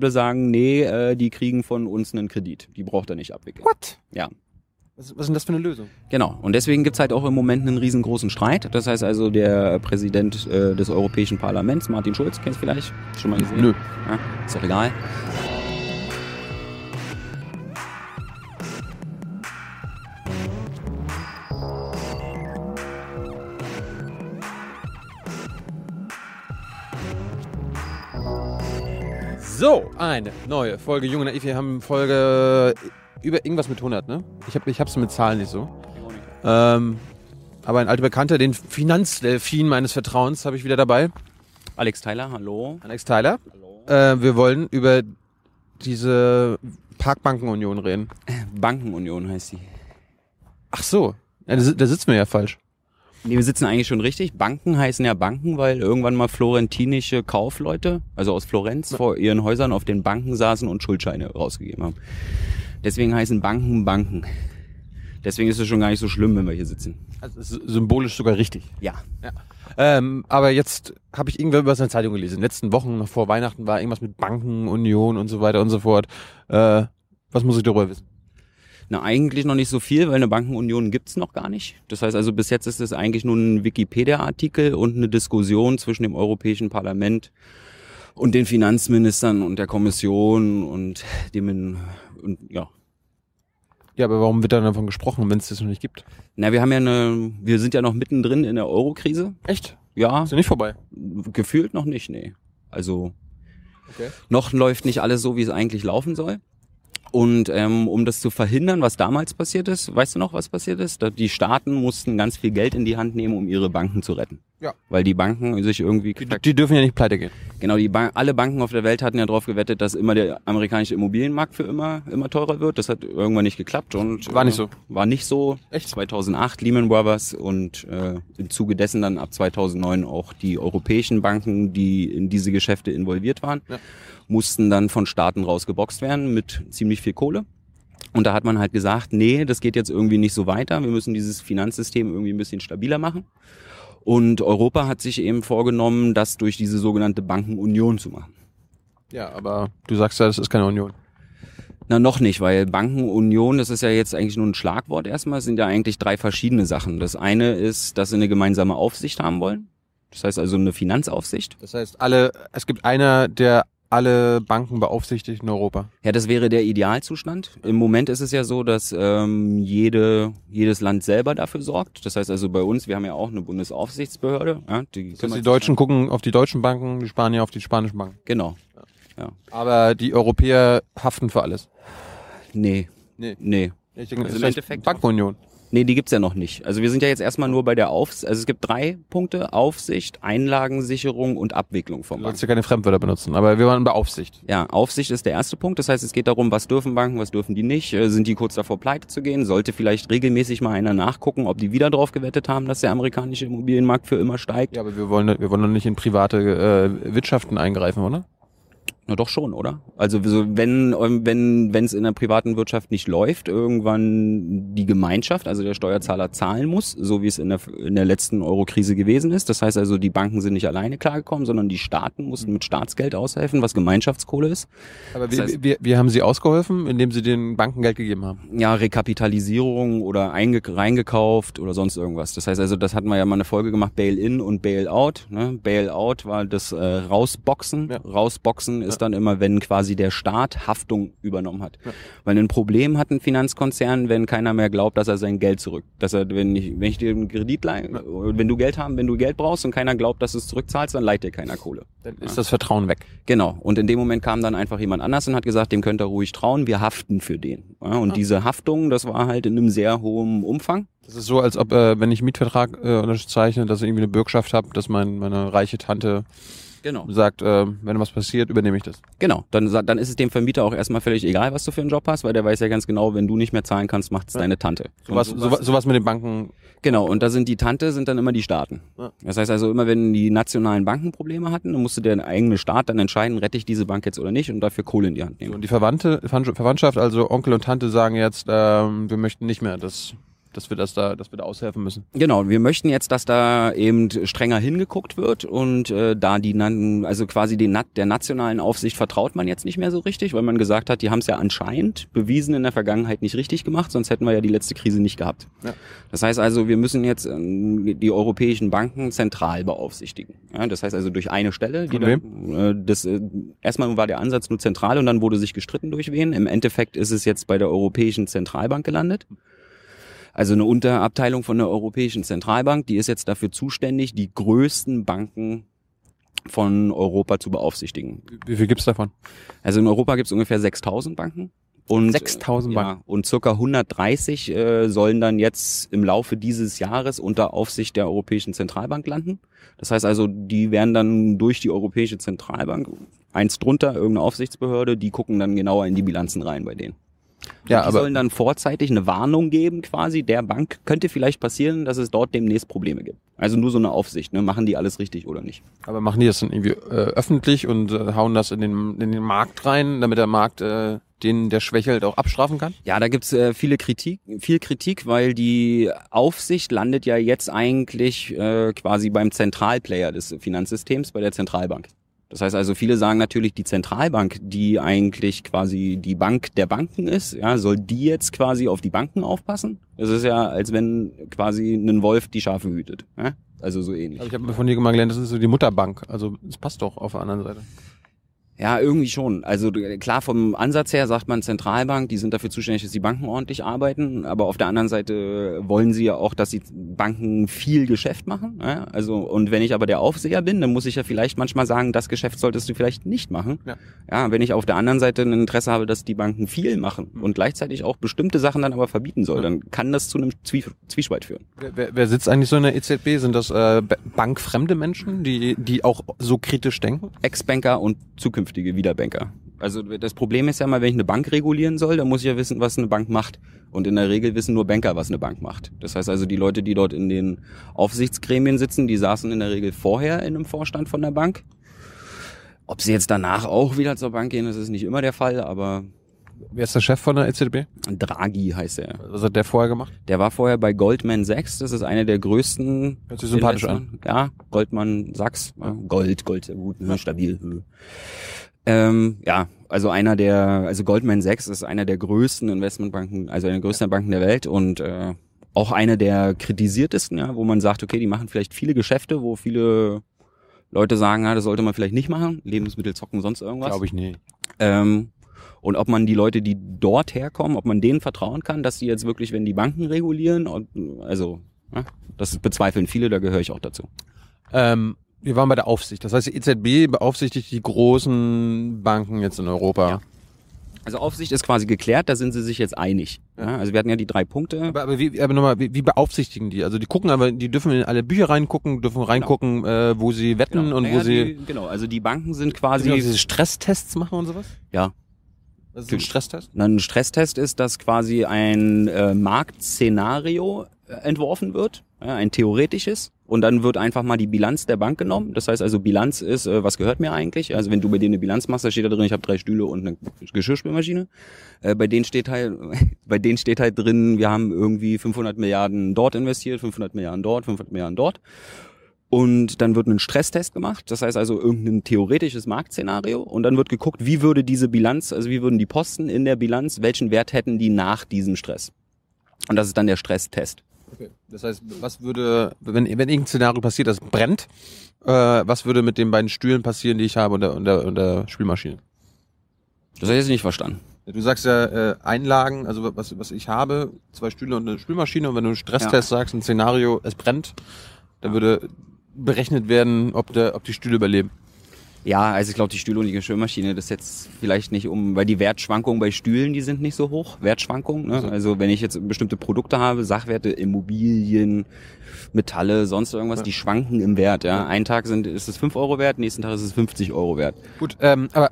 würde sagen, nee, äh, die kriegen von uns einen Kredit. Die braucht er nicht abwickeln. What? Ja. Was, was ist denn das für eine Lösung? Genau. Und deswegen gibt's halt auch im Moment einen riesengroßen Streit. Das heißt also, der Präsident äh, des Europäischen Parlaments, Martin Schulz, kennst du vielleicht? Schon mal gesehen? Nö. Ja, ist doch egal. So, eine neue Folge Junge Naiv. Wir haben Folge über irgendwas mit 100, ne? Ich, hab, ich hab's mit Zahlen nicht so. Ähm, aber ein alter Bekannter, den Finanzdelfin meines Vertrauens, habe ich wieder dabei. Alex Tyler, hallo. Alex Tyler. Äh, wir wollen über diese Parkbankenunion reden. Bankenunion heißt sie. Ach so, ja, da, da sitzen wir ja falsch. Nee, wir sitzen eigentlich schon richtig. Banken heißen ja Banken, weil irgendwann mal florentinische Kaufleute, also aus Florenz, vor ihren Häusern auf den Banken saßen und Schuldscheine rausgegeben haben. Deswegen heißen Banken Banken. Deswegen ist es schon gar nicht so schlimm, wenn wir hier sitzen. Also es ist symbolisch sogar richtig. Ja. Ähm, aber jetzt habe ich irgendwann über seine Zeitung gelesen. In den letzten Wochen, noch vor Weihnachten, war irgendwas mit Bankenunion und so weiter und so fort. Äh, was muss ich darüber wissen? Na, eigentlich noch nicht so viel, weil eine Bankenunion gibt's noch gar nicht. Das heißt also, bis jetzt ist es eigentlich nur ein Wikipedia-Artikel und eine Diskussion zwischen dem Europäischen Parlament und den Finanzministern und der Kommission und dem, und, ja. Ja, aber warum wird dann davon gesprochen, wenn es das noch nicht gibt? Na, wir haben ja eine, wir sind ja noch mittendrin in der Euro-Krise. Echt? Ja, Ist ja nicht vorbei. gefühlt noch nicht, nee. Also, Okay. noch läuft nicht alles so, wie es eigentlich laufen soll. Und ähm, um das zu verhindern, was damals passiert ist, weißt du noch, was passiert ist? Die Staaten mussten ganz viel Geld in die Hand nehmen, um ihre Banken zu retten. Ja. Weil die Banken sich irgendwie Die, die dürfen ja nicht pleite gehen. genau die Ban alle Banken auf der Welt hatten ja darauf gewettet, dass immer der amerikanische Immobilienmarkt für immer immer teurer wird. Das hat irgendwann nicht geklappt und War nicht äh, so. War nicht so. Echt? 2008 Lehman Brothers und äh, im Zuge dessen dann ab 2009 auch die europäischen Banken, die in diese Geschäfte involviert waren, Ja. mussten dann von Staaten rausgeboxt werden mit ziemlich viel Kohle. Und da hat man halt gesagt, nee, das geht jetzt irgendwie nicht so weiter. Wir müssen dieses Finanzsystem irgendwie ein bisschen stabiler machen. Und Europa hat sich eben vorgenommen, das durch diese sogenannte Bankenunion zu machen. Ja, aber du sagst ja, das ist keine Union. Na, noch nicht, weil Bankenunion, das ist ja jetzt eigentlich nur ein Schlagwort erstmal, es sind ja eigentlich drei verschiedene Sachen. Das eine ist, dass sie eine gemeinsame Aufsicht haben wollen. Das heißt also eine Finanzaufsicht. Das heißt, alle, es gibt einer, der alle Banken beaufsichtigt in Europa. Ja, das wäre der Idealzustand. Im Moment ist es ja so, dass ähm, jede, jedes Land selber dafür sorgt. Das heißt also bei uns, wir haben ja auch eine Bundesaufsichtsbehörde. Ja, die, Das heißt, die Deutschen sich- gucken auf die deutschen Banken, die Spanier auf die spanischen Banken. Genau. Ja. Aber die Europäer haften für alles. Nee. Nee. Nee. Ich denke, Also das im heißt Endeffekt- Bankenunion. Nee, die gibt's ja noch nicht. Also wir sind ja jetzt erstmal nur bei der Aufsicht. Also es gibt drei Punkte. Aufsicht, Einlagensicherung und Abwicklung vom Du Bank. sollst ja keine Fremdwörter benutzen, aber wir waren bei Aufsicht. Ja, Aufsicht ist der erste Punkt. Das heißt, es geht darum, was dürfen Banken, was dürfen die nicht. Äh, Sind die kurz davor, pleite zu gehen? Sollte vielleicht regelmäßig mal einer nachgucken, ob die wieder drauf gewettet haben, dass der amerikanische Immobilienmarkt für immer steigt? Ja, aber wir wollen, wir wollen doch nicht in private äh, Wirtschaften eingreifen, oder? Na doch schon, oder? Also so, wenn ähm, wenn wenn es in der privaten Wirtschaft nicht läuft, irgendwann die Gemeinschaft, also der Steuerzahler zahlen muss, so wie es in der in der letzten Euro-Krise gewesen ist. Das heißt also, die Banken sind nicht alleine klargekommen, sondern die Staaten mussten mit Staatsgeld aushelfen, was Gemeinschaftskohle ist. Aber Das wie, heißt- wie, wie haben sie ausgeholfen, indem sie den Banken Geld gegeben haben? ja, Rekapitalisierung oder einge reingekauft oder sonst irgendwas. Das heißt also, das hatten wir ja mal eine Folge gemacht, Bail-in und Bail-out. Ne? Bail-out war das äh, Rausboxen. Ja. Rausboxen ist dann immer, wenn quasi der Staat Haftung übernommen hat. Ja. Weil ein Problem hat ein Finanzkonzern, wenn keiner mehr glaubt, dass er sein Geld zurück, dass er, wenn ich, wenn ich dir einen Kredit leihe, wenn du Geld haben, wenn du Geld brauchst und keiner glaubt, dass du es zurückzahlst, dann leiht dir keiner Kohle. Dann ist das Vertrauen weg. Genau. Und in dem Moment kam dann einfach jemand anders und hat gesagt, dem könnt ihr ruhig trauen, wir haften für den. Ja, und diese Haftung, das war halt in einem sehr hohen Umfang. Das ist so, als ob, äh, wenn ich Mietvertrag äh, unterzeichne, dass ich irgendwie eine Bürgschaft habe, dass mein, meine reiche Tante Genau. sagt, äh, wenn was passiert, übernehme ich das. Genau. Dann, dann ist es dem Vermieter auch erstmal völlig egal, was du für einen Job hast, weil der weiß ja ganz genau, wenn du nicht mehr zahlen kannst, macht's deine Tante. Sowas, Und sowas, sowas mit den Banken. Genau, und da sind die Tante, sind dann immer die Staaten. Ja. Das heißt also, immer wenn die nationalen Banken Probleme hatten, dann musste der eigene Staat dann entscheiden, rette ich diese Bank jetzt oder nicht und dafür Kohle in die Hand nehmen. Und die Verwandte, Verwandtschaft, also Onkel und Tante sagen jetzt, ähm, wir möchten nicht mehr, dass dass wir das da, dass wir da aushelfen müssen. Genau, wir möchten jetzt, dass da eben strenger hingeguckt wird und äh, da die also quasi den, der nationalen Aufsicht vertraut man jetzt nicht mehr so richtig, weil man gesagt hat, die haben es ja anscheinend bewiesen in der Vergangenheit nicht richtig gemacht, sonst hätten wir ja die letzte Krise nicht gehabt. Ja. Das heißt also, wir müssen jetzt äh, die europäischen Banken zentral beaufsichtigen. Ja, das heißt also durch eine Stelle. Die dann, äh, das, äh, erstmal war der Ansatz nur zentral und dann wurde sich gestritten durch wen. Im Endeffekt ist es jetzt bei der Europäischen Zentralbank gelandet. Also eine Unterabteilung von der Europäischen Zentralbank, die ist jetzt dafür zuständig, die größten Banken von Europa zu beaufsichtigen. Wie viel gibt's davon? Also in Europa gibt's ungefähr 6000 Banken. Und, 6000 Banken. Ja, und circa 130 äh, sollen dann jetzt im Laufe dieses Jahres unter Aufsicht der Europäischen Zentralbank landen. Das heißt also, die werden dann durch die Europäische Zentralbank, eins drunter, irgendeine Aufsichtsbehörde, die gucken dann genauer in die Bilanzen rein bei denen. Ja, die aber sollen dann vorzeitig eine Warnung geben, quasi der Bank könnte vielleicht passieren, dass es dort demnächst Probleme gibt. Also nur so eine Aufsicht, ne? machen die alles richtig oder nicht. Aber machen die das dann irgendwie äh, öffentlich und äh, hauen das in den, in den Markt rein, damit der Markt äh, den der schwächelt auch abstrafen kann? Ja, da gibt's äh, viele Kritik, viel Kritik, weil die Aufsicht landet ja jetzt eigentlich äh, quasi beim Zentralplayer des Finanzsystems, bei der Zentralbank. Das heißt also, viele sagen natürlich, die Zentralbank, die eigentlich quasi die Bank der Banken ist, ja, soll die jetzt quasi auf die Banken aufpassen? Das ist ja, als wenn quasi ein Wolf die Schafe hütet. Ja? Also so ähnlich. Aber ich habe von dir mal gelernt, das ist so die Mutterbank. Also es passt doch auf der anderen Seite. Ja, irgendwie schon. Also klar, vom Ansatz her sagt man Zentralbank, die sind dafür zuständig, dass die Banken ordentlich arbeiten, aber auf der anderen Seite wollen sie ja auch, dass die Banken viel Geschäft machen. Ja? Also und wenn ich aber der Aufseher bin, dann muss ich ja vielleicht manchmal sagen, das Geschäft solltest du vielleicht nicht machen. Ja, ja wenn ich auf der anderen Seite ein Interesse habe, dass die Banken viel machen mhm. und gleichzeitig auch bestimmte Sachen dann aber verbieten soll, dann kann das zu einem Zwie Zwiespalt führen. Wer, wer sitzt eigentlich so in der EZB? Sind das äh, bankfremde Menschen, die die auch so kritisch denken? Ex-Banker und zukünftige zukünftige Wiederbanker. Also das Problem ist ja mal, wenn ich eine Bank regulieren soll, dann muss ich ja wissen, was eine Bank macht. Und in der Regel wissen nur Banker, was eine Bank macht. Das heißt also, die Leute, die dort in den Aufsichtsgremien sitzen, die saßen in der Regel vorher in einem Vorstand von der Bank. Ob sie jetzt danach auch wieder zur Bank gehen, das ist nicht immer der Fall, aber Wer ist der Chef von der EZB? Draghi heißt er. Was hat der vorher gemacht? Der war vorher bei Goldman Sachs. Das ist eine der größten. Hört sich sympathisch an. Ja, Goldman Sachs. Gold, Gold, gut, ja. stabil. Ähm, ja, also einer der, also Goldman Sachs ist einer der größten Investmentbanken, also eine der größten Banken der Welt und äh, auch eine der kritisiertesten, ja, wo man sagt, okay, die machen vielleicht viele Geschäfte, wo viele Leute sagen, ja, das sollte man vielleicht nicht machen, Lebensmittel zocken, sonst irgendwas. Glaube ich nicht. Ähm, und ob man die Leute, die dort herkommen, ob man denen vertrauen kann, dass sie jetzt wirklich, wenn die Banken regulieren, und, also ja, das bezweifeln viele, da gehöre ich auch dazu. Ähm, wir waren bei der Aufsicht. Das heißt, die EZB beaufsichtigt die großen Banken jetzt in Europa. Ja. Also Aufsicht ist quasi geklärt, da sind sie sich jetzt einig. Ja, also wir hatten ja die drei Punkte. Aber, aber, wie, aber nochmal, wie, wie beaufsichtigen die? Also die gucken aber, die dürfen in alle Bücher reingucken, dürfen reingucken, genau. äh, wo sie wetten genau. und naja, wo sie. Die, genau, also die Banken sind quasi. Genau, diese Stresstests machen und sowas? Ja. Was ist ein Stresstest? ein Stresstest ist, dass quasi ein äh, Marktszenario äh, entworfen wird, ja, ein theoretisches, und dann wird einfach mal die Bilanz der Bank genommen. Das heißt also, Bilanz ist, äh, was gehört mir eigentlich? Also wenn du bei denen eine Bilanz machst, da steht da drin, ich habe drei Stühle und eine Geschirrspülmaschine. Äh, bei denen steht halt, bei denen steht halt drin, wir haben irgendwie 500 Milliarden dort investiert, 500 Milliarden dort, 500 Milliarden dort. Und dann wird ein Stresstest gemacht, das heißt also irgendein theoretisches Marktszenario. Und dann wird geguckt, wie würde diese Bilanz, also wie würden die Posten in der Bilanz, welchen Wert hätten die nach diesem Stress? Und das ist dann der Stresstest. Okay. Das heißt, was würde, wenn, wenn irgendein Szenario passiert, das brennt, äh, was würde mit den beiden Stühlen passieren, die ich habe und der, und der, und der Spülmaschine? Das habe ich jetzt nicht verstanden. Du sagst ja äh, Einlagen, also was, was ich habe, zwei Stühle und eine Spülmaschine und wenn du einen Stresstest ja. sagst, ein Szenario, es brennt, dann würde berechnet werden, ob, der, ob die Stühle überleben. Ja, also ich glaube, die Stühle und die Geschirrmaschine, das jetzt vielleicht nicht um, weil die Wertschwankungen bei Stühlen, die sind nicht so hoch, Wertschwankungen. Ne? Also, also wenn ich jetzt bestimmte Produkte habe, Sachwerte, Immobilien, Metalle, sonst irgendwas, ja. die schwanken im Wert. Ja, Ein Tag sind, ist es 5 Euro wert, nächsten Tag ist es 50 Euro wert. Gut, ähm, aber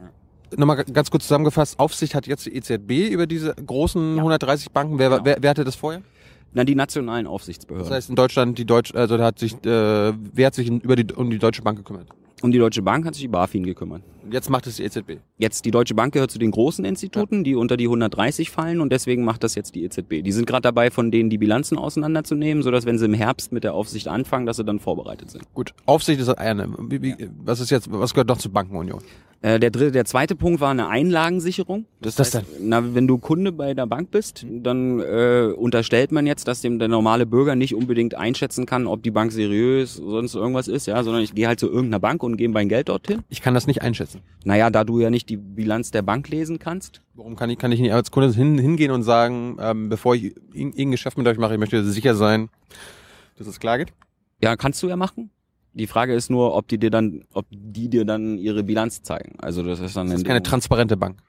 nochmal ganz kurz zusammengefasst, Aufsicht hat jetzt die EZB über diese großen ja. 130 Banken. Wer, genau. wer, wer hatte das vorher? Na, die nationalen Aufsichtsbehörden. Das heißt in Deutschland, die Deutsch, also da hat sich, äh, wer hat sich über die, um die Deutsche Bank gekümmert? Um die Deutsche Bank hat sich die BaFin gekümmert. Und jetzt macht es die EZB. Jetzt die Deutsche Bank gehört zu den großen Instituten, die unter die 130 fallen und deswegen macht das jetzt die EZB. Die sind gerade dabei, von denen die Bilanzen auseinanderzunehmen, sodass wenn sie im Herbst mit der Aufsicht anfangen, dass sie dann vorbereitet sind. Gut, Aufsicht ist eine. Wie, wie, was ist jetzt, was gehört noch zur Bankenunion? Äh, der dritte, der zweite Punkt war eine Einlagensicherung. Ist das denn? Na, wenn du Kunde bei der Bank bist, dann äh, unterstellt man jetzt, dass dem der normale Bürger nicht unbedingt einschätzen kann, ob die Bank seriös sonst irgendwas ist, ja, sondern ich gehe halt zu irgendeiner Bank und gebe mein Geld dorthin. Ich kann das nicht einschätzen. Naja, da du ja nicht die Bilanz der Bank lesen kannst. Warum kann ich, kann ich nicht als Kunde hin, hingehen und sagen, ähm, bevor ich irgendein Geschäft mit euch mache, ich möchte sicher sein, dass es klar geht? Ja, kannst du ja machen. Die Frage ist nur, ob die dir dann, ob die dir dann ihre Bilanz zeigen. Also das ist dann Das ist keine transparente Bank.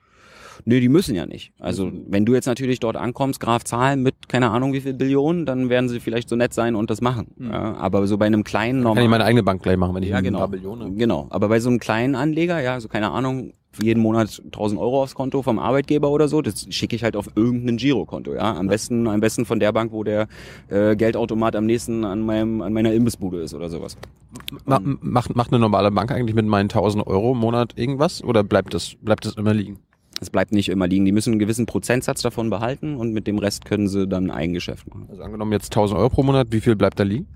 Nö, die müssen ja nicht. Also wenn du jetzt natürlich dort ankommst, Graf Zahlen mit keine Ahnung wie viel Billionen, dann werden sie vielleicht so nett sein und das machen. Ja, aber so bei einem kleinen Kann ich normalen, meine eigene Bank gleich machen, wenn ich ja ein genau, paar Billionen habe. genau. Aber bei so einem kleinen Anleger, ja, so keine Ahnung, jeden Monat 1000 Euro aufs Konto vom Arbeitgeber oder so, das schicke ich halt auf irgendein Girokonto, ja. Am besten, am besten von der Bank, wo der äh, Geldautomat am nächsten an meinem, an meiner Imbissbude ist oder sowas. Ma macht, macht eine normale Bank eigentlich mit meinen 1000 Euro im Monat irgendwas oder bleibt das, bleibt das immer liegen? Es bleibt nicht immer liegen. Die müssen einen gewissen Prozentsatz davon behalten und mit dem Rest können sie dann ein Geschäft machen. Also angenommen jetzt 1000 Euro pro Monat, wie viel bleibt da liegen?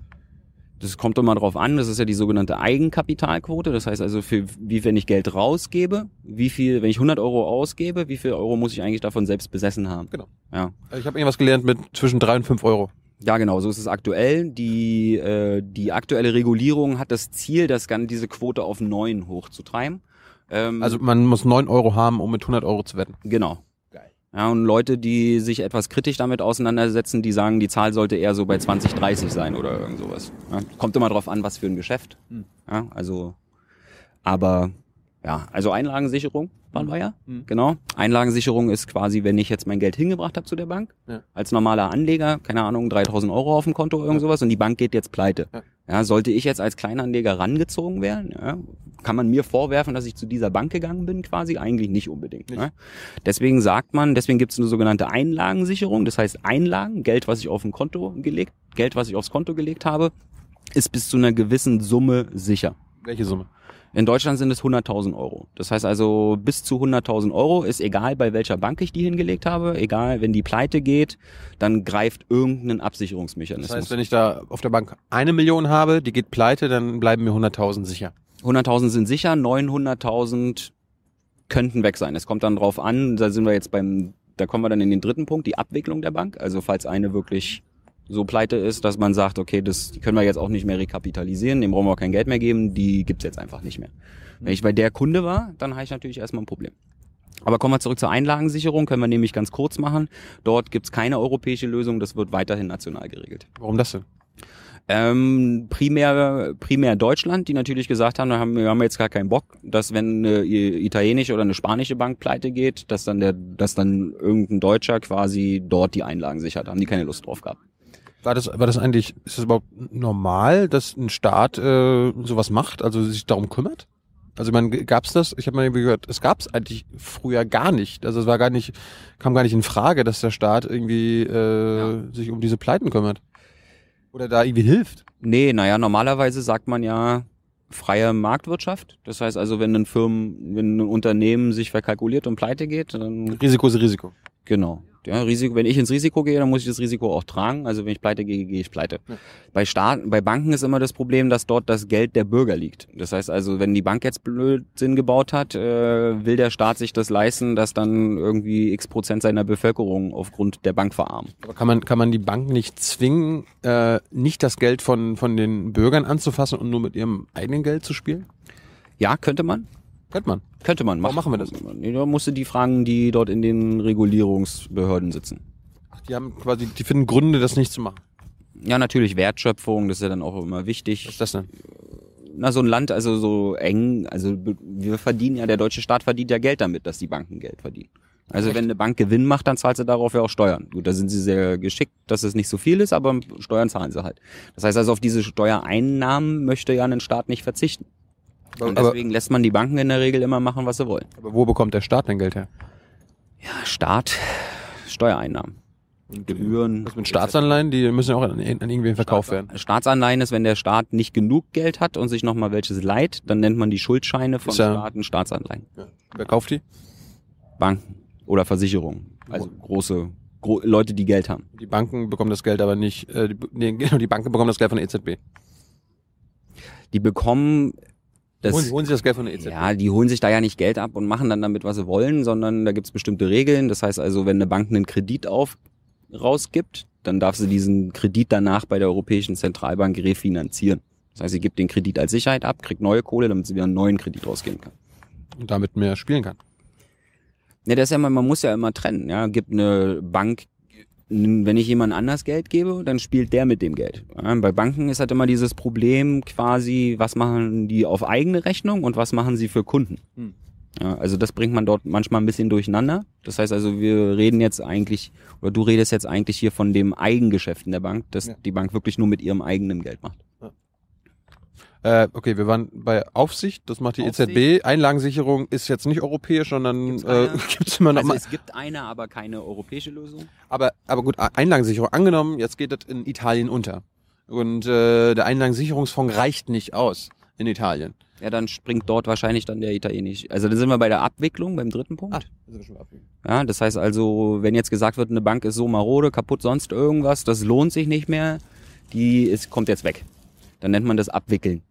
Das kommt immer drauf an. Das ist ja die sogenannte Eigenkapitalquote. Das heißt also, für wie wenn ich Geld rausgebe, wie viel, wenn ich 100 Euro ausgebe, wie viel Euro muss ich eigentlich davon selbst besessen haben? Genau. Ja. Also ich habe irgendwas gelernt mit zwischen drei und fünf Euro. Ja, genau, so ist es aktuell. Die, äh, die aktuelle Regulierung hat das Ziel, das diese Quote auf neun hochzutreiben. Ähm, Also man muss neun Euro haben, um mit 100 Euro zu wetten. Genau. Geil. Ja, und Leute, die sich etwas kritisch damit auseinandersetzen, die sagen, die Zahl sollte eher so bei 20, 30 sein oder irgend sowas. Ja, kommt immer drauf an, was für ein Geschäft. Hm. Ja, also, aber ja, also Einlagensicherung waren wir ja. Hm. Genau. Einlagensicherung ist quasi, wenn ich jetzt mein Geld hingebracht habe zu der Bank, Ja. als normaler Anleger, keine Ahnung, 3000 Euro auf dem Konto oder irgend sowas und die Bank geht jetzt pleite. Ja. Ja, sollte ich jetzt als Kleinanleger rangezogen werden, ja, kann man mir vorwerfen, dass ich zu dieser Bank gegangen bin, quasi? Eigentlich nicht unbedingt. Nicht. Ne? Deswegen sagt man, deswegen gibt es eine sogenannte Einlagensicherung. Das heißt, Einlagen, Geld, was ich auf ein Konto gelegt, Geld, was ich aufs Konto gelegt habe, ist bis zu einer gewissen Summe sicher. Welche Summe? In Deutschland sind es 100.000 Euro. Das heißt also, bis zu 100.000 Euro ist egal, bei welcher Bank ich die hingelegt habe, egal, wenn die pleite geht, dann greift irgendein Das Absicherungsmechanismus. heißt, wenn ich da auf der Bank eine Million habe, die geht pleite, dann bleiben mir 100.000 sicher. 100.000 sind sicher, 900.000 könnten weg sein. Es kommt dann drauf an, da sind wir jetzt beim, da kommen wir dann in den dritten Punkt, die Abwicklung der Bank. Also falls eine wirklich so pleite ist, dass man sagt, okay, das die können wir jetzt auch nicht mehr rekapitalisieren, dem brauchen wir auch kein Geld mehr geben, die gibt's jetzt einfach nicht mehr. Wenn ich bei der Kunde war, dann habe ich natürlich erstmal ein Problem. Aber kommen wir zurück zur Einlagensicherung, können wir nämlich ganz kurz machen. Dort gibt's keine europäische Lösung, das wird weiterhin national geregelt. Warum das denn? Ähm, primär, primär Deutschland, die natürlich gesagt haben, haben wir haben jetzt gar keinen Bock, dass wenn eine italienische oder eine spanische Bank pleite geht, dass dann der, dass dann irgendein Deutscher quasi dort die Einlagen sichert, haben die keine Lust drauf gehabt. War das, war das eigentlich, ist das überhaupt normal, dass ein Staat äh, sowas macht, also sich darum kümmert? Also meine, gab's das? Ich habe mal irgendwie gehört, es gab's eigentlich früher gar nicht. Also es war gar nicht, kam gar nicht in Frage, dass der Staat irgendwie äh, sich um diese Pleiten kümmert. Oder da irgendwie hilft. Nee, naja, normalerweise sagt man ja freie Marktwirtschaft. Das heißt also, wenn ein Firmen, wenn ein Unternehmen sich verkalkuliert und pleite geht, dann Risiko ist Risiko. Genau. Ja, Risiko, wenn ich ins Risiko gehe, dann muss ich das Risiko auch tragen. Also wenn ich pleite gehe, gehe ich pleite. Ja. Bei Staaten, bei Banken ist immer das Problem, dass dort das Geld der Bürger liegt. Das heißt also, wenn die Bank jetzt Blödsinn gebaut hat, äh, will der Staat sich das leisten, dass dann irgendwie x Prozent seiner Bevölkerung aufgrund der Bank verarmen. Aber kann man, kann man die Bank nicht zwingen, äh, nicht das Geld von, von den Bürgern anzufassen und nur mit ihrem eigenen Geld zu spielen? Ja, könnte man. Könnte man. Könnte man Warum machen wir das? Da musst du die fragen, die dort in den Regulierungsbehörden sitzen. Ach, die haben quasi, die finden Gründe, das nicht zu machen. Ja, natürlich Wertschöpfung, das ist ja dann auch immer wichtig. Was ist das denn? na, so ein Land, also so eng, also wir verdienen ja, der deutsche Staat verdient ja Geld damit, dass die Banken Geld verdienen. Also Echt? wenn eine Bank Gewinn macht, dann zahlt sie darauf ja auch Steuern. Gut, da sind sie sehr geschickt, dass es nicht so viel ist, aber Steuern zahlen sie halt. Das heißt also, auf diese Steuereinnahmen möchte ja ein Staat nicht verzichten. Und Aber, deswegen lässt man die Banken in der Regel immer machen, was sie wollen. aber wo bekommt der Staat denn Geld her? Ja, Staat, Steuereinnahmen. Gebühren. Was mit Staatsanleihen? Die müssen ja auch an, an irgendwen verkauft werden. Staatsanleihen ist, wenn der Staat nicht genug Geld hat und sich nochmal welches leiht, dann nennt man die Schuldscheine von ja- Staaten Staatsanleihen. Wer kauft die? Banken oder Versicherungen. Also große gro Leute, die Geld haben. Die Banken bekommen das Geld aber nicht, äh, die, genau, die Banken bekommen das Geld von der EZB. Die bekommen das. holen, holen sie das Geld von der EZB. Ja, die holen sich da ja nicht Geld ab und machen dann damit, was sie wollen, sondern da gibt's bestimmte Regeln. Das heißt also, wenn eine Bank einen Kredit auf rausgibt, dann darf sie diesen Kredit danach bei der Europäischen Zentralbank refinanzieren. Das heißt, sie gibt den Kredit als Sicherheit ab, kriegt neue Kohle, damit sie wieder einen neuen Kredit rausgeben kann. Und damit mehr spielen kann. Ja, das ist ja immer, man muss ja immer trennen. Ja, gibt eine Bank, wenn ich jemand anders Geld gebe, dann spielt der mit dem Geld. Bei Banken ist halt immer dieses Problem quasi, was machen die auf eigene Rechnung und was machen sie für Kunden. Hm. Also das bringt man dort manchmal ein bisschen durcheinander. Das heißt also, wir reden jetzt eigentlich, oder du redest jetzt eigentlich hier von dem Eigengeschäft in der Bank, dass Ja. die Bank wirklich nur mit ihrem eigenen Geld macht. Äh, okay, wir waren bei Aufsicht, das macht die Aufsicht. EZB. Einlagensicherung ist jetzt nicht europäisch, sondern Gibt's äh, gibt's immer noch Also mal. es gibt eine, aber keine europäische Lösung. Aber, aber gut, Einlagensicherung angenommen, jetzt geht das in Italien unter. Und äh, der Einlagensicherungsfonds reicht nicht aus in Italien. Ja, dann springt dort wahrscheinlich dann der italienische. Also dann sind wir bei der Abwicklung, beim dritten Punkt. Ah, das ist schon. Ja, das heißt also, wenn jetzt gesagt wird, eine Bank ist so marode, kaputt, sonst irgendwas, das lohnt sich nicht mehr, die ist, kommt jetzt weg. Dann nennt man das Abwickeln.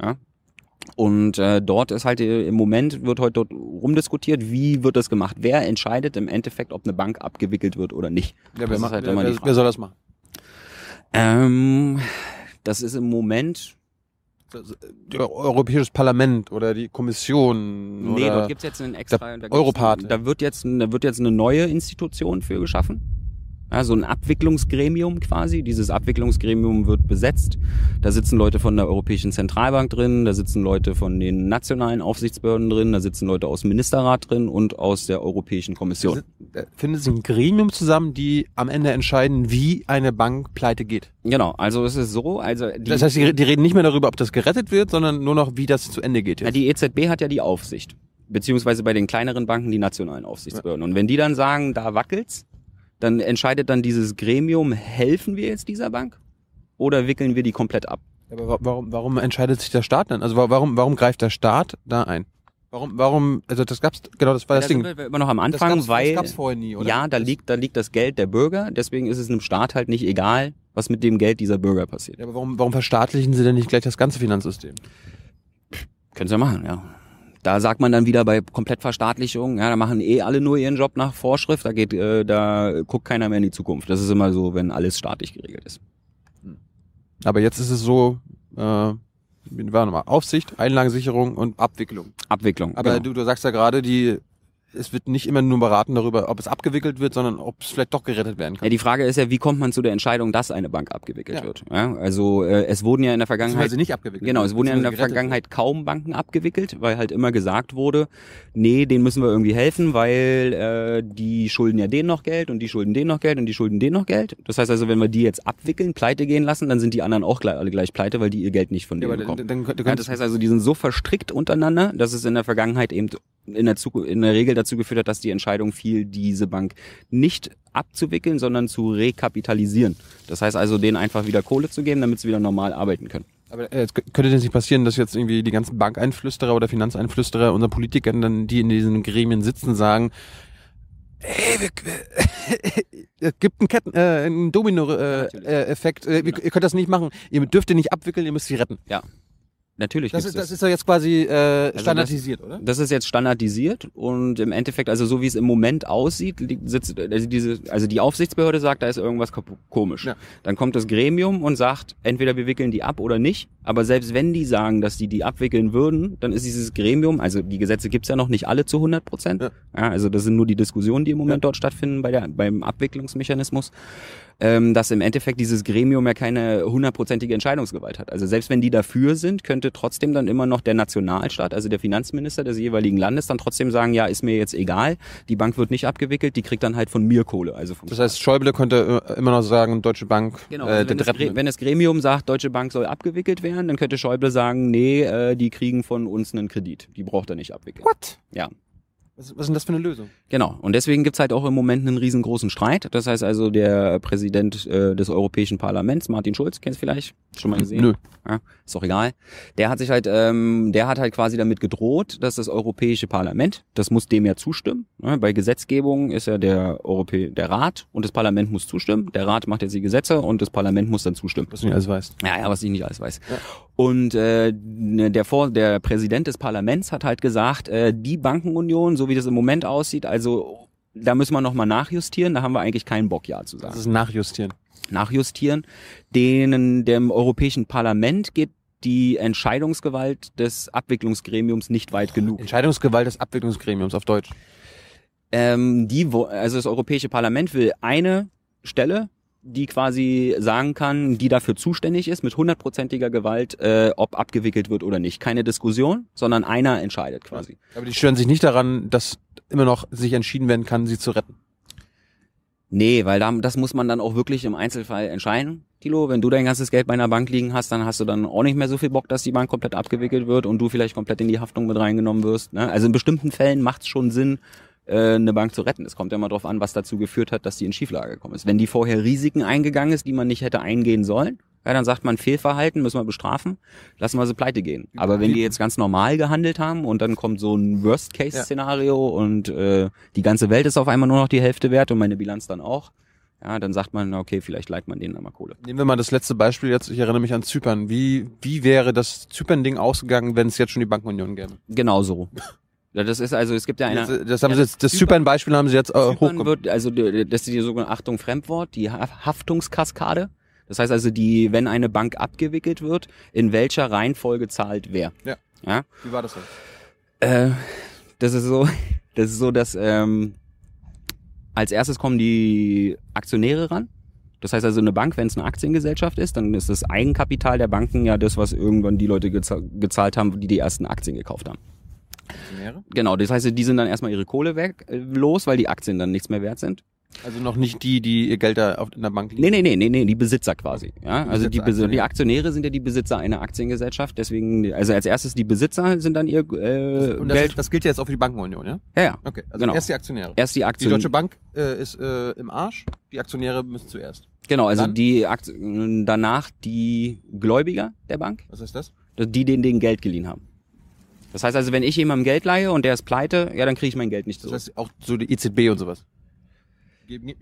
Ja? Und äh, dort ist halt äh, im Moment wird heute dort rumdiskutiert, wie wird das gemacht? Wer entscheidet im Endeffekt, ob eine Bank abgewickelt wird oder nicht? Ja, wer, macht, halt wer, wer, wer soll das machen? Ähm, das ist im Moment. Europäisches Parlament oder die Kommission Nee, oder dort gibt's jetzt einen extra. da wird jetzt, da wird jetzt eine neue Institution für geschaffen. Ja, so ein Abwicklungsgremium quasi. Dieses Abwicklungsgremium wird besetzt. Da sitzen Leute von der Europäischen Zentralbank drin, da sitzen Leute von den nationalen Aufsichtsbehörden drin, da sitzen Leute aus dem Ministerrat drin und aus der Europäischen Kommission. Da findet sich ein Gremium zusammen, die am Ende entscheiden, wie eine Bank pleite geht. Genau, also es ist so, also die, Das heißt, die, die reden nicht mehr darüber, ob das gerettet wird, sondern nur noch, wie das zu Ende geht. Ja, Jetzt. die EZB hat ja die Aufsicht. Beziehungsweise bei den kleineren Banken die nationalen Aufsichtsbehörden. Und wenn die dann sagen, da wackelt's, dann entscheidet dann dieses Gremium, helfen wir jetzt dieser Bank? Oder wickeln wir die komplett ab? Aber wa- warum, warum entscheidet sich der Staat dann? Also wa- warum, warum greift der Staat da ein? Warum, warum, also das gab's, genau, das war das da Ding. immer noch am Das Anfang, gab's, weil das gab's vorher nie, oder? ja, da Das- liegt, da liegt das Geld der Bürger. Deswegen ist es einem Staat halt nicht egal, was mit dem Geld dieser Bürger passiert. Ja, aber warum, warum verstaatlichen sie denn nicht gleich das ganze Finanzsystem? Können sie ja machen, ja. Da sagt man dann wieder bei Komplettverstaatlichung, ja, da machen eh alle nur ihren Job nach Vorschrift, da geht, äh, da guckt keiner mehr in die Zukunft. Das ist immer so, wenn alles staatlich geregelt ist. Aber jetzt ist es so, äh, wie war nochmal, Aufsicht, Einlagensicherung und Abwicklung. Abwicklung. Aber genau. du, du sagst ja gerade, die, es wird nicht immer nur beraten darüber, ob es abgewickelt wird, sondern ob es vielleicht doch gerettet werden Ja, kann. die Frage ist ja, wie kommt man zu der Entscheidung, dass eine Bank abgewickelt Ja. wird? Ja, also äh, es wurden ja in der Vergangenheit Beziehungsweise nicht abgewickelt. Genau, es wurden ja in der Vergangenheit kaum Banken abgewickelt, weil halt immer gesagt wurde, nee, denen müssen wir irgendwie helfen, weil äh, die schulden ja denen noch Geld und die schulden denen noch Geld und die schulden denen noch Geld. Das heißt also, wenn wir die jetzt abwickeln, pleite gehen lassen, dann sind die anderen auch gleich, alle gleich pleite, weil die ihr Geld nicht von wird. Ja, denen dann, bekommen. dann, dann, Ja, das heißt also, die sind so verstrickt untereinander, dass es in der Vergangenheit eben in der, in der Regel dazu geführt hat, dass die Entscheidung fiel, diese Bank nicht abzuwickeln, sondern zu rekapitalisieren. Das heißt also, denen einfach wieder Kohle zu geben, damit sie wieder normal arbeiten können. aber äh, es könnte denn nicht passieren, dass jetzt irgendwie die ganzen Bankeinflüsterer oder Finanzeinflüsterer unseren Politikern dann, die in diesen Gremien sitzen, sagen, Ey, wir, es gibt einen Ketten, äh, einen Domino-Effekt. Äh, Effekt. äh, ihr, ihr könnt das nicht machen. Ihr dürft ihr nicht abwickeln, ihr müsst sie retten. Natürlich Das ist, das ist ja jetzt quasi äh, standardisiert, oder? Das ist jetzt standardisiert und im Endeffekt, also so wie es im Moment aussieht, sitzt, also, diese, also die Aufsichtsbehörde sagt, da ist irgendwas komisch. Ja. Dann kommt das Gremium und sagt, entweder wir wickeln die ab oder nicht. Aber selbst wenn die sagen, dass die die abwickeln würden, dann ist dieses Gremium, also die Gesetze gibt's ja noch nicht alle zu 100 Prozent. Ja. Ja. also das sind nur die Diskussionen, die im Moment dort stattfinden bei der, beim Abwicklungsmechanismus. Ähm, dass im Endeffekt dieses Gremium ja keine hundertprozentige Entscheidungsgewalt hat. Also selbst wenn die dafür sind, könnte trotzdem dann immer noch der Nationalstaat, also der Finanzminister des jeweiligen Landes, dann trotzdem sagen, ja, ist mir jetzt egal, die Bank wird nicht abgewickelt, die kriegt dann halt von mir Kohle. Also vom Das heißt, Schäuble könnte äh, immer noch sagen, Deutsche Bank, Genau, äh, also der wenn, das, wenn das Gremium sagt, Deutsche Bank soll abgewickelt werden, dann könnte Schäuble sagen, nee, äh, die kriegen von uns einen Kredit. Die braucht er nicht abwickeln. What? Ja. Was, was ist denn das für eine Lösung? Genau. Und deswegen gibt's halt auch im Moment einen riesengroßen Streit. Das heißt also, der Präsident äh, des Europäischen Parlaments, Martin Schulz, kennst du vielleicht? Schon mal gesehen? Nö. Ja, ist doch egal. Der hat sich halt, ähm, der hat halt quasi damit gedroht, dass das Europäische Parlament, das muss dem ja zustimmen. Ne? Bei Gesetzgebung ist ja der Europä der Rat und das Parlament muss zustimmen. Der Rat macht jetzt die Gesetze und das Parlament muss dann zustimmen. Was du nicht alles weißt. Ja, ja, was ich nicht alles weiß. Und äh, der, Vor der Präsident des Parlaments hat halt gesagt, äh, die Bankenunion, so wie das im Moment aussieht, also da müssen wir nochmal nachjustieren, da haben wir eigentlich keinen Bock, ja zu Das sagen. ist Nachjustieren. Nachjustieren. Denen, dem Europäischen Parlament geht die Entscheidungsgewalt des Abwicklungsgremiums nicht weit genug. Entscheidungsgewalt des Abwicklungsgremiums auf Deutsch. Ähm, die, also das Europäische Parlament will eine Stelle, die quasi sagen kann, die dafür zuständig ist, mit hundertprozentiger Gewalt, äh, ob abgewickelt wird oder nicht. Keine Diskussion, sondern einer entscheidet quasi. Aber die stören sich nicht daran, dass immer noch sich entschieden werden kann, sie zu retten. Nee, weil da, das muss man dann auch wirklich im Einzelfall entscheiden. Tilo, wenn du dein ganzes Geld bei einer Bank liegen hast, dann hast du dann auch nicht mehr so viel Bock, dass die Bank komplett abgewickelt wird und du vielleicht komplett in die Haftung mit reingenommen wirst. Ne? Also in bestimmten Fällen macht es schon Sinn, äh, eine Bank zu retten. Es kommt ja immer darauf an, was dazu geführt hat, dass die in Schieflage gekommen ist. Wenn die vorher Risiken eingegangen ist, die man nicht hätte eingehen sollen, ja, dann sagt man Fehlverhalten, müssen wir bestrafen, lassen wir sie pleite gehen. Aber wenn die jetzt ganz normal gehandelt haben und dann kommt so ein Worst-Case-Szenario und äh, die ganze Welt ist auf einmal nur noch die Hälfte wert und meine Bilanz dann auch, ja, dann sagt man, okay, vielleicht leiht man denen dann mal Kohle. Nehmen wir mal das letzte Beispiel jetzt. Ich erinnere mich an Zypern. Wie, wie wäre das Zypern-Ding ausgegangen, wenn es jetzt schon die Bankenunion gäbe? Genau so. Ja, das ist also, es gibt ja eine. Das, das haben ja, sie jetzt, das Zypern- Zypern-Beispiel haben sie jetzt äh, Zypern hochgebracht. wird, also das ist die sogenannte Achtung Fremdwort, die Ha- Haftungskaskade. Das heißt also, die, wenn eine Bank abgewickelt wird, in welcher Reihenfolge zahlt wer. Ja. Ja. Wie war das denn? Äh, das ist so, das ist so, dass ähm, als erstes kommen die Aktionäre ran. Das heißt also, eine Bank, wenn es eine Aktiengesellschaft ist, dann ist das Eigenkapital der Banken ja das, was irgendwann die Leute geza- gezahlt haben, die die ersten Aktien gekauft haben. Aktionäre? Genau, das heißt, die sind dann erstmal ihre Kohle weg, äh, los, weil die Aktien dann nichts mehr wert sind. Also noch nicht die, die ihr Geld da auf, in der Bank liegen. Nee, nee, nee, nee, nee, die Besitzer quasi. Ja, also die, Besitzer, Besi- Aktionäre. die Aktionäre sind ja die Besitzer einer Aktiengesellschaft, deswegen, also als erstes die Besitzer sind dann ihr äh, Und das, Geld. das gilt ja jetzt auch für die Bankenunion, ja? Ja, ja. Okay, also Genau. erst die Aktionäre. Erst die Die Aktien. Deutsche Bank äh, ist äh, im Arsch, die Aktionäre müssen zuerst. Genau, also Dann? die Akt danach die Gläubiger der Bank, Was heißt das? die denen den Geld geliehen haben. Das heißt also, wenn ich jemandem Geld leihe und der ist pleite, ja, dann kriege ich mein Geld nicht Das zurück. heißt auch so die EZB und sowas.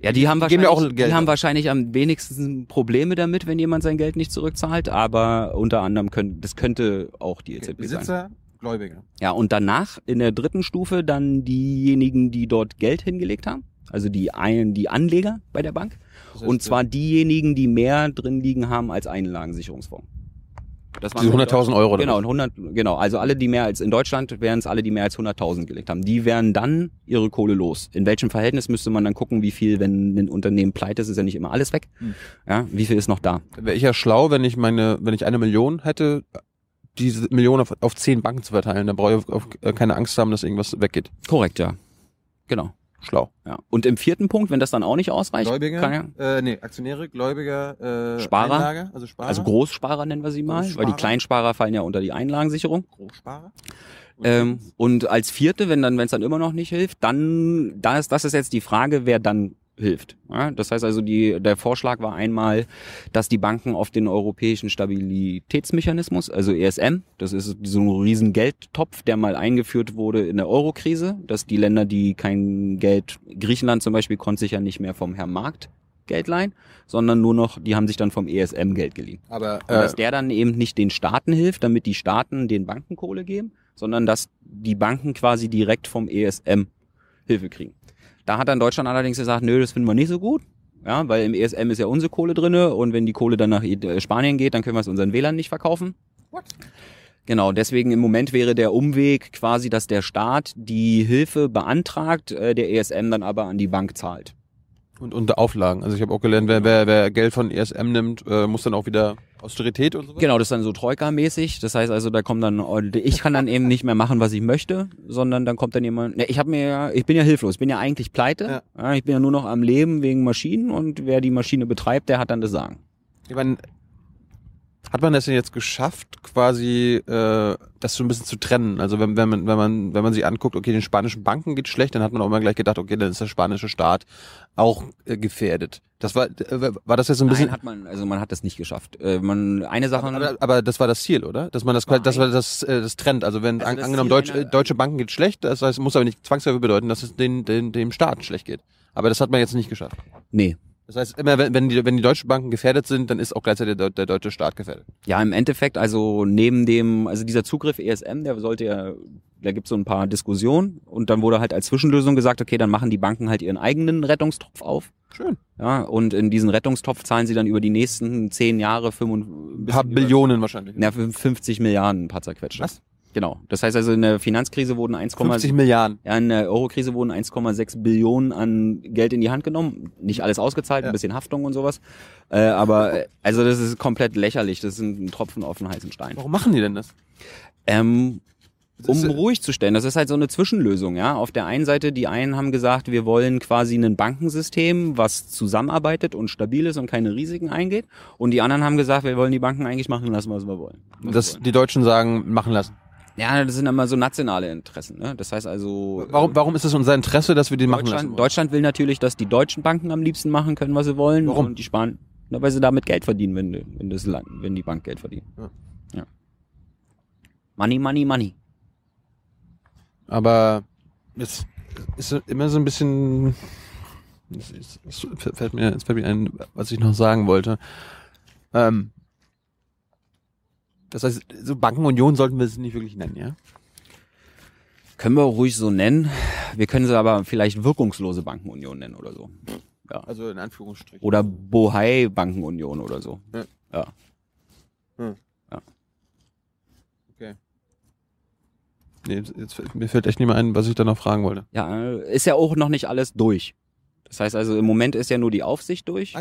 Ja, die haben wahrscheinlich, auch Geld. die haben wahrscheinlich am wenigsten Probleme damit, wenn jemand sein Geld nicht zurückzahlt, aber unter anderem können, das könnte auch die EZB sein. Besitzer, Gläubiger. Ja, und danach in der dritten Stufe dann diejenigen, die dort Geld hingelegt haben, also die ein, die Anleger bei der Bank, Das heißt, und zwar diejenigen, die mehr drin liegen haben als Einlagensicherungsfonds. Das Diese 100.000 Euro Genau, was? und 100, genau, also alle, die mehr als in Deutschland wären es alle, die mehr als 100.000 gelegt haben. Die wären dann ihre Kohle los. In welchem Verhältnis müsste man dann gucken, wie viel, wenn ein Unternehmen pleite ist, ist ja nicht immer alles weg. Hm. Ja, wie viel ist noch da? Wäre ich ja schlau, wenn ich meine, wenn ich eine Million hätte, diese Million auf, auf zehn Banken zu verteilen. Dann brauche ich auf, auf, äh, keine Angst haben, dass irgendwas weggeht. Korrekt, ja. Genau. Schlau. Ja. Und im vierten Punkt, wenn das dann auch nicht ausreicht, Gläubiger, kann ja, äh, nee, Aktionäre, Gläubiger, äh, Sparer? Einlage, also Sparer, Also Großsparer nennen wir sie mal, weil die Kleinsparer fallen ja unter die Einlagensicherung. Großsparer. Und Ähm, und als vierte, wenn dann, wenn es dann immer noch nicht hilft, dann, da ist, das ist jetzt die Frage, wer dann hilft. Ja, das heißt also, die, der Vorschlag war einmal, dass die Banken auf den europäischen Stabilitätsmechanismus, also ESM, das ist so ein riesen Geldtopf, der mal eingeführt wurde in der Eurokrise, dass die Länder, die kein Geld, Griechenland zum Beispiel, konnte sich ja nicht mehr vom Herrn Markt Geld leihen, sondern nur noch, die haben sich dann vom ESM Geld geliehen. aber Und äh, dass der dann eben nicht den Staaten hilft, damit die Staaten den Banken Kohle geben, sondern dass die Banken quasi direkt vom ESM Hilfe kriegen. Da hat dann Deutschland allerdings gesagt, nö, das finden wir nicht so gut. Ja, weil im ESM ist ja unsere Kohle drinne und wenn die Kohle dann nach äh, Spanien geht, dann können wir es unseren Wählern nicht verkaufen. What? Genau, deswegen im Moment wäre der Umweg quasi, dass der Staat die Hilfe beantragt, äh, der ESM dann aber an die Bank zahlt. Und unter Auflagen. Also ich habe auch gelernt, wer, wer, wer Geld von ESM nimmt, äh, muss dann auch wieder Austerität und so. Genau, das ist dann so Troika-mäßig. Das heißt also, da kommt dann, ich kann dann eben nicht mehr machen, was ich möchte, sondern dann kommt dann jemand. Ne, ich habe mir, ja- ich bin ja hilflos, ich bin ja eigentlich pleite. Ja. Ja. ich bin ja nur noch am Leben wegen Maschinen und wer die Maschine betreibt, der hat dann das Sagen. Ich meine, Hat man das denn jetzt geschafft, quasi äh, das so ein bisschen zu trennen? Also wenn, wenn man wenn man wenn man sich anguckt, okay, den spanischen Banken geht schlecht, dann hat man auch immer gleich gedacht, okay, dann ist der spanische Staat auch äh, gefährdet. Das war äh, war das jetzt so ein bisschen Nein, hat man, also man hat das nicht geschafft. Äh, man, eine Sache, aber, aber das war das Ziel, oder? Dass man das quasi- das war das äh, das Trend. Also wenn Also an, angenommen Deutsch, äh, deutsche Banken geht schlecht, das heißt muss aber nicht zwangsläufig bedeuten, dass es den, den dem Staat schlecht geht. Aber das hat man jetzt nicht geschafft. nee. Das heißt, immer wenn, wenn die wenn die deutschen Banken gefährdet sind, dann ist auch gleichzeitig der, der deutsche Staat gefährdet. Ja, im Endeffekt, also neben dem, also dieser Zugriff ESM, der sollte ja, da gibt's so ein paar Diskussionen und dann wurde halt als Zwischenlösung gesagt, okay, dann machen die Banken halt ihren eigenen Rettungstopf auf. Schön. Ja, und in diesen Rettungstopf zahlen sie dann über die nächsten zehn Jahre 55, Ein paar Billionen wahrscheinlich. Ja, 50 Milliarden ein paar zerquetschte. Was? Genau. Das heißt also, in der Finanzkrise wurden 1, 50 Milliarden. ja, in der Eurokrise wurden 1,6 Billionen an Geld in die Hand genommen. Nicht alles ausgezahlt, Ja. ein bisschen Haftung und sowas. Äh, aber äh, also das ist komplett lächerlich. Das ist ein Tropfen auf den heißen Stein. Warum machen die denn das? Ähm, um ruhig zu stellen. Das ist halt so eine Zwischenlösung, ja. Auf der einen Seite, die einen haben gesagt, wir wollen quasi ein Bankensystem, was zusammenarbeitet und stabil ist und keine Risiken eingeht. Und die anderen haben gesagt, wir wollen die Banken eigentlich machen lassen, was wir wollen. Was wir wollen. die Deutschen sagen, machen lassen. Ja, das sind immer so nationale Interessen. Ne? Das heißt also, Warum, warum ist es unser Interesse, dass wir die machen lassen? Deutschland, wollen? Deutschland will natürlich, dass die deutschen Banken am liebsten machen können, was sie wollen. Warum? Und die sparen, na, weil sie damit Geld verdienen, wenn, wenn, das Land, wenn die Bank Geld verdient. Ja. ja. Money, money, money. Aber jetzt ist immer so ein bisschen. Es fällt mir, es fällt mir ein, was ich noch sagen wollte. Ähm, das heißt, so Bankenunion sollten wir es nicht wirklich nennen, ja? Können wir ruhig so nennen. Wir können sie aber vielleicht wirkungslose Bankenunion nennen oder so. Ja. Also in Anführungsstrichen. Oder Bohai Bankenunion oder so. Ja. ja. Okay. Nee, jetzt, mir fällt echt nicht mehr ein, was ich da noch fragen wollte. Ja, ist ja auch noch nicht alles durch. Das heißt also, im Moment ist ja nur die Aufsicht durch.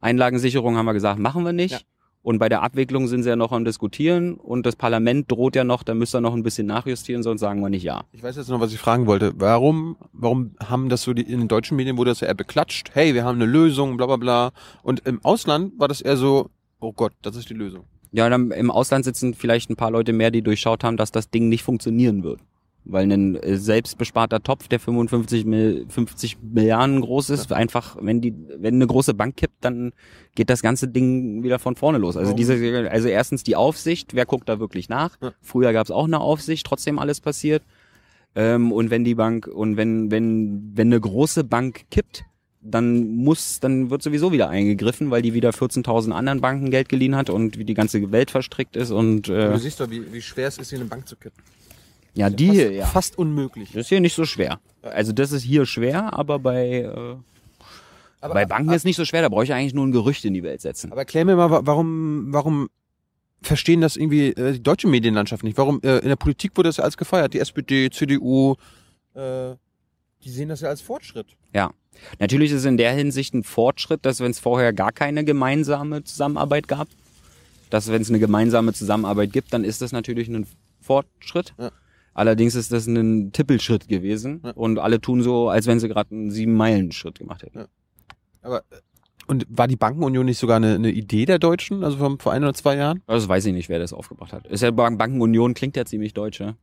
Einlagensicherung haben wir gesagt, machen wir nicht. Und bei der Abwicklung sind sie ja noch am Diskutieren und das Parlament droht ja noch, da müsst ihr noch ein bisschen nachjustieren, sonst sagen wir nicht ja. Ich weiß jetzt noch, was ich fragen wollte. Warum, warum haben das so die, in den deutschen Medien wurde das ja eher beklatscht? Hey, wir haben eine Lösung, bla bla bla. Und im Ausland war das eher so, oh Gott, das ist die Lösung. Ja, dann im Ausland sitzen vielleicht ein paar Leute mehr, die durchschaut haben, dass das Ding nicht funktionieren wird. Weil ein äh, selbstbesparter Topf, der 55 Mil 50 Milliarden groß ist, einfach, wenn die, wenn eine große Bank kippt, dann geht das ganze Ding wieder von vorne los. Also diese, also erstens die Aufsicht, wer guckt da wirklich nach? Ja. Früher gab es auch eine Aufsicht, trotzdem alles passiert. Ähm, und wenn die Bank, und wenn, wenn, wenn eine große Bank kippt, dann muss, dann wird sowieso wieder eingegriffen, weil die wieder 14.000 anderen Banken Geld geliehen hat und wie die ganze Welt verstrickt ist und äh, Du siehst doch, wie, wie schwer es ist, hier eine Bank zu kippen. Ja, die fast, hier, ja. Fast unmöglich. Das ist hier nicht so schwer. Also das ist hier schwer, aber bei, äh, Aber, bei Banken ist nicht so schwer, da brauche ich eigentlich nur ein Gerücht in die Welt setzen. aber erklär mir mal, wa- warum, warum verstehen das irgendwie äh, die deutsche Medienlandschaft nicht? Warum äh, in der Politik wurde das ja als gefeiert? Die SPD, CDU, äh, die sehen das ja als Fortschritt. Ja. Natürlich ist es in der Hinsicht ein Fortschritt, dass wenn es vorher gar keine gemeinsame Zusammenarbeit gab, dass wenn es eine gemeinsame Zusammenarbeit gibt, dann ist das natürlich ein Fortschritt. Ja. Allerdings ist das ein Tippelschritt gewesen Ja. und alle tun so, als wenn sie gerade einen sieben-Meilen-Schritt gemacht hätten. Ja. Aber äh, und war die Bankenunion nicht sogar eine, eine Idee der Deutschen, also vor, vor ein oder zwei Jahren? Also weiß ich nicht, wer das aufgebracht hat. Ist ja Bank- Bankenunion klingt ja ziemlich deutsch, ja?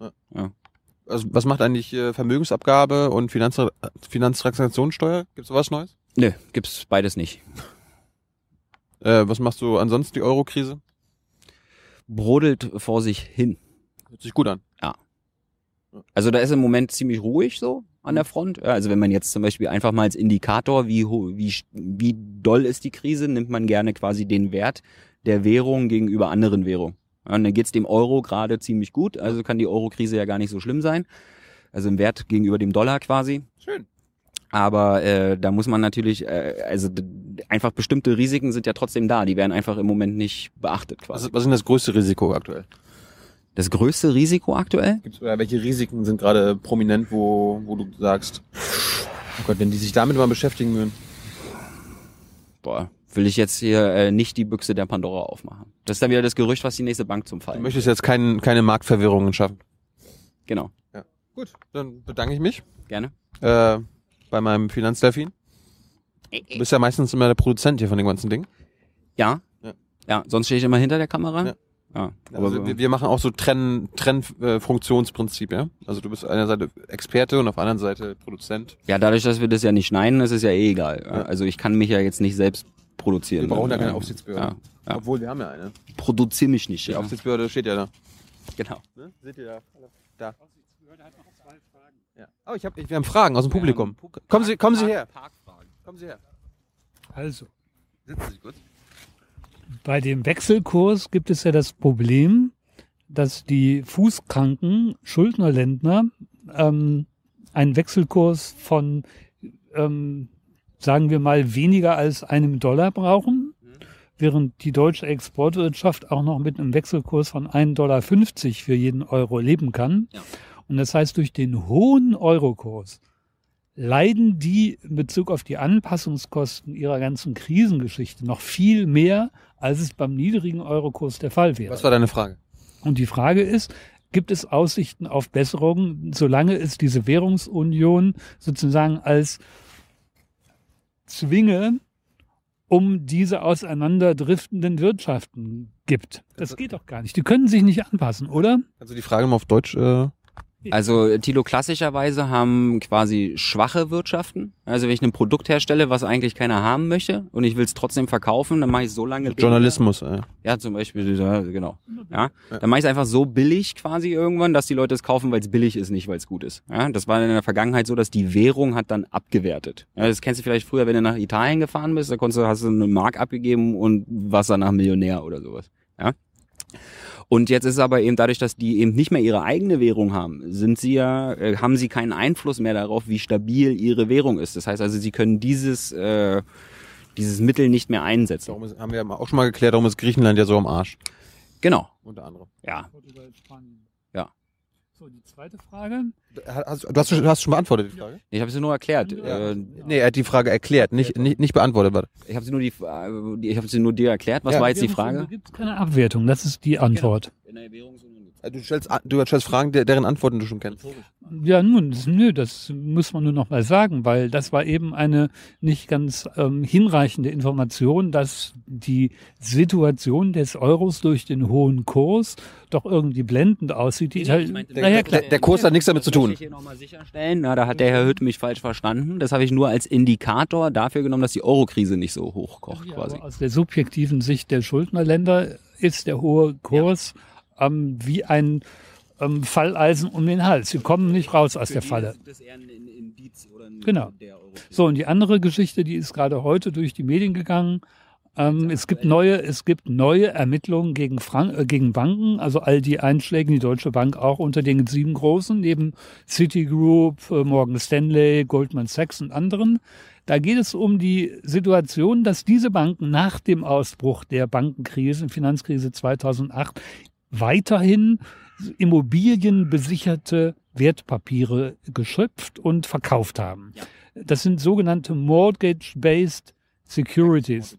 Also was macht eigentlich äh, Vermögensabgabe und Finanz Finanztransaktionssteuer? Gibt's sowas Neues? Nö, gibt's beides nicht. Äh, was machst du ansonsten die Eurokrise? Brodelt vor sich hin. Hört sich gut an. Also da ist im Moment ziemlich ruhig so an der Front. Ja, Also wenn man jetzt zum Beispiel einfach mal als Indikator, wie, ho- wie, wie doll ist die Krise, nimmt man gerne quasi den Wert der Währung gegenüber anderen Währungen. Ja, und dann geht's dem Euro gerade ziemlich gut, also kann die Euro-Krise ja gar nicht so schlimm sein. Also im Wert gegenüber dem Dollar quasi. Schön. Aber äh, da muss man natürlich, äh, also einfach bestimmte Risiken sind ja trotzdem da, die werden einfach im Moment nicht beachtet Was, quasi. ist- was ist denn das größte Risiko aktuell? Das größte Risiko aktuell? Gibt's, oder welche Risiken sind gerade prominent, wo, wo du sagst, oh Gott, wenn die sich damit mal beschäftigen würden. Boah, will ich jetzt hier äh, nicht die Büchse der Pandora aufmachen. Das ist dann wieder das Gerücht, was die nächste Bank zum Du Fallen. möchtest jetzt kein, keine Marktverwirrungen schaffen. Genau, Gut, dann bedanke ich mich gerne. äh, bei meinem Finanzdelfin. Du bist ja meistens immer der Produzent hier von dem ganzen Ding. Ja, Ja, sonst stehe ich immer hinter der Kamera. Ja. Ja, aber Also wir, wir machen auch so Trenn, Trenn-Funktionsprinzip, ja? Also du bist auf einer Seite Experte und auf der anderen Seite Produzent. ja, dadurch, dass wir das ja nicht schneiden, ist es ja eh egal. Ja. Also ich kann mich ja jetzt nicht selbst produzieren. Wir brauchen ja keine. Aufsichtsbehörde. Ja, ja. Obwohl, wir haben ja eine. Produziere mich nicht. Die Ja. Aufsichtsbehörde steht ja da. Genau. Ne? Seht ihr da? Da. Ja. Oh, ich hab, ich, wir haben Fragen aus dem Publikum. Kommen Sie, kommen Sie her. Kommen Sie her. Also, Sitzen Sie kurz. Bei dem Wechselkurs gibt es ja das Problem, dass die Fußkranken Schuldnerländner ähm, einen Wechselkurs von, ähm, sagen wir mal, weniger als einem Dollar brauchen, während die deutsche Exportwirtschaft auch noch mit einem Wechselkurs von 1,50 Dollar für jeden Euro leben kann. Ja. Und das heißt, durch den hohen Eurokurs leiden die in Bezug auf die Anpassungskosten ihrer ganzen Krisengeschichte noch viel mehr, als es beim niedrigen Eurokurs der Fall wäre. Was war deine Frage? Und die Frage ist, gibt es Aussichten auf Besserungen, solange es diese Währungsunion sozusagen als Zwinge um diese auseinanderdriftenden Wirtschaften gibt? Das geht doch gar nicht. Die können sich nicht anpassen, oder? Du die Frage mal auf Deutsch? Äh, Also Tilo, klassischerweise haben quasi schwache Wirtschaften. Also wenn ich ein Produkt herstelle, was eigentlich keiner haben möchte und ich will es trotzdem verkaufen, dann mache ich es so lange billiger. Journalismus. Äh. Ja, zum Beispiel, ja, genau. Ja, dann mache ich es einfach so billig quasi irgendwann, dass die Leute es kaufen, weil es billig ist, nicht weil es gut ist. Ja, das war in der Vergangenheit so, dass die Währung hat dann abgewertet. Ja, das kennst du vielleicht früher, wenn du nach Italien gefahren bist, da konntest du, hast du eine Mark abgegeben und warst danach Millionär oder sowas. Ja. Und jetzt ist es aber eben dadurch, dass die eben nicht mehr ihre eigene Währung haben, sind sie ja, äh, haben sie keinen Einfluss mehr darauf, wie stabil ihre Währung ist. Das heißt also, sie können dieses, äh, dieses Mittel nicht mehr einsetzen. Darum ist, haben wir auch schon mal geklärt, darum ist Griechenland ja so am Arsch. Genau. Unter anderem. Ja. Ja. So, die zweite Frage. Hast, du, hast, schon- du hast schon beantwortet die Frage? Ich habe sie nur erklärt. Ja. Äh, Nee, er hat die Frage erklärt, nicht, nicht, nicht beantwortet. Warte. ich habe sie nur die, äh, ich habe sie nur dir erklärt. Was Ja. war jetzt die Da Frage? gibt es keine Abwertung, das ist die Antwort. Äh, Du stellst, an- du stellst Fragen, der- deren Antworten du schon kennst. Ja, nun, das, nö, das muss man nur noch mal sagen, weil das war eben eine nicht ganz ähm, hinreichende Information, dass die Situation des Euros durch den hohen Kurs doch irgendwie blendend aussieht. Die Italien- naja, klar. der- der Kurs hat nichts damit zu tun. Das möchte ich hier nochmal sicherstellen. Na, da hat der Herr Hütt mich falsch verstanden. Das habe ich nur als Indikator dafür genommen, dass die Eurokrise nicht so hochkocht Ja, quasi. aus der subjektiven Sicht der Schuldnerländer ist der hohe Kurs ähm, wie ein ähm, Falleisen um den Hals. Sie kommen nicht raus aus der Falle. Genau. So, und die andere Geschichte, die ist gerade heute durch die Medien gegangen. Ähm, es gibt neue, es gibt neue Ermittlungen gegen, Frank äh, gegen Banken, also all die Einschläge, die Deutsche Bank auch unter den sieben großen, neben Citigroup, äh, Morgan Stanley, Goldman Sachs und anderen. Da geht es um die Situation, dass diese Banken nach dem Ausbruch der Bankenkrise, Finanzkrise 2008, weiterhin immobilienbesicherte Wertpapiere geschöpft und verkauft haben. Das sind sogenannte Mortgage-Based Securities.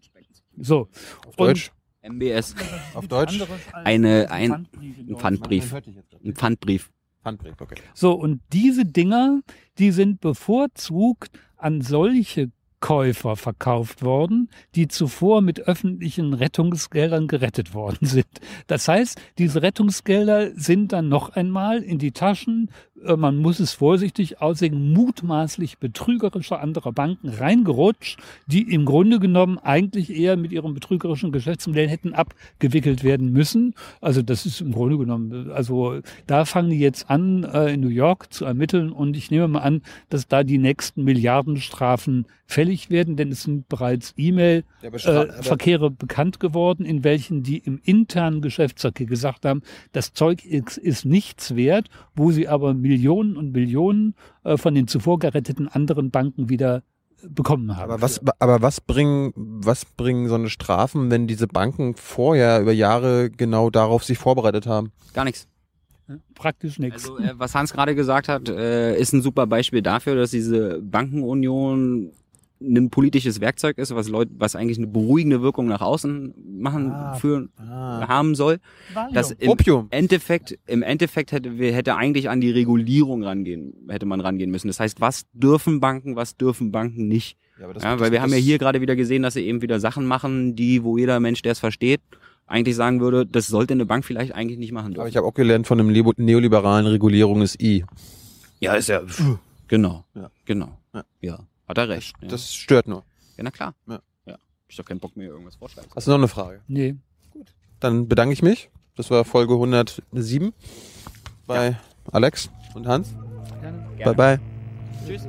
So. Auf Deutsch? MBS, Auf Deutsch? eine, ein, ein Pfandbrief. Ein Pfandbrief. Handbrief, okay. So, und diese Dinger, die sind bevorzugt an solche Käufer verkauft worden, die zuvor mit öffentlichen Rettungsgeldern gerettet worden sind. Das heißt, diese Rettungsgelder sind dann noch einmal in die Taschen, man muss es vorsichtig aussehen, mutmaßlich betrügerischer anderer Banken reingerutscht, die im Grunde genommen eigentlich eher mit ihrem betrügerischen Geschäftsmodell hätten abgewickelt werden müssen. Also das ist im Grunde genommen, also da fangen die jetzt an, äh, in New York zu ermitteln und ich nehme mal an, dass da die nächsten Milliardenstrafen fällig werden, denn es sind bereits E-Mail Ja, äh, bekannt geworden, in welchen die im internen Geschäftsverkehr gesagt haben, das Zeug ist, ist nichts wert, wo sie aber Millionen und Millionen äh, von den zuvor geretteten anderen Banken wieder äh, bekommen haben. Aber was, aber was bringen, was bringen so eine Strafen, wenn diese Banken vorher über Jahre genau darauf sich vorbereitet haben? Gar nichts. Praktisch nichts. Also, äh, was Hans gerade gesagt hat, äh, ist ein super Beispiel dafür, dass diese Bankenunion ein politisches Werkzeug ist, was Leute, was eigentlich eine beruhigende Wirkung nach außen machen, Ah. führen, haben soll. Das im Opium. Endeffekt, im Endeffekt hätte, wir- hätte eigentlich an die Regulierung rangehen, hätte man rangehen müssen. Das heißt, was dürfen Banken, was dürfen Banken nicht? Ja, aber das- Ja, das- weil wir haben ja hier gerade wieder gesehen, dass sie eben wieder Sachen machen, die, wo jeder Mensch, der es versteht, eigentlich sagen würde, das sollte eine Bank vielleicht eigentlich nicht machen Aber dürfen. ich habe auch gelernt, von einem neoliberalen Regulierung ist I. Ja, ist ja, genau, Ja. genau. Ja. Ja, hat er recht. Ja, Das stört nur. ja na klar. Ja. ja. Hab ich doch keinen Bock mehr, irgendwas vorschreiben. zu Hast du noch eine Frage? Nee. Dann bedanke ich mich. Das war Folge 107 bei Alex und Hans. Gerne. Bye bye. Tschüss.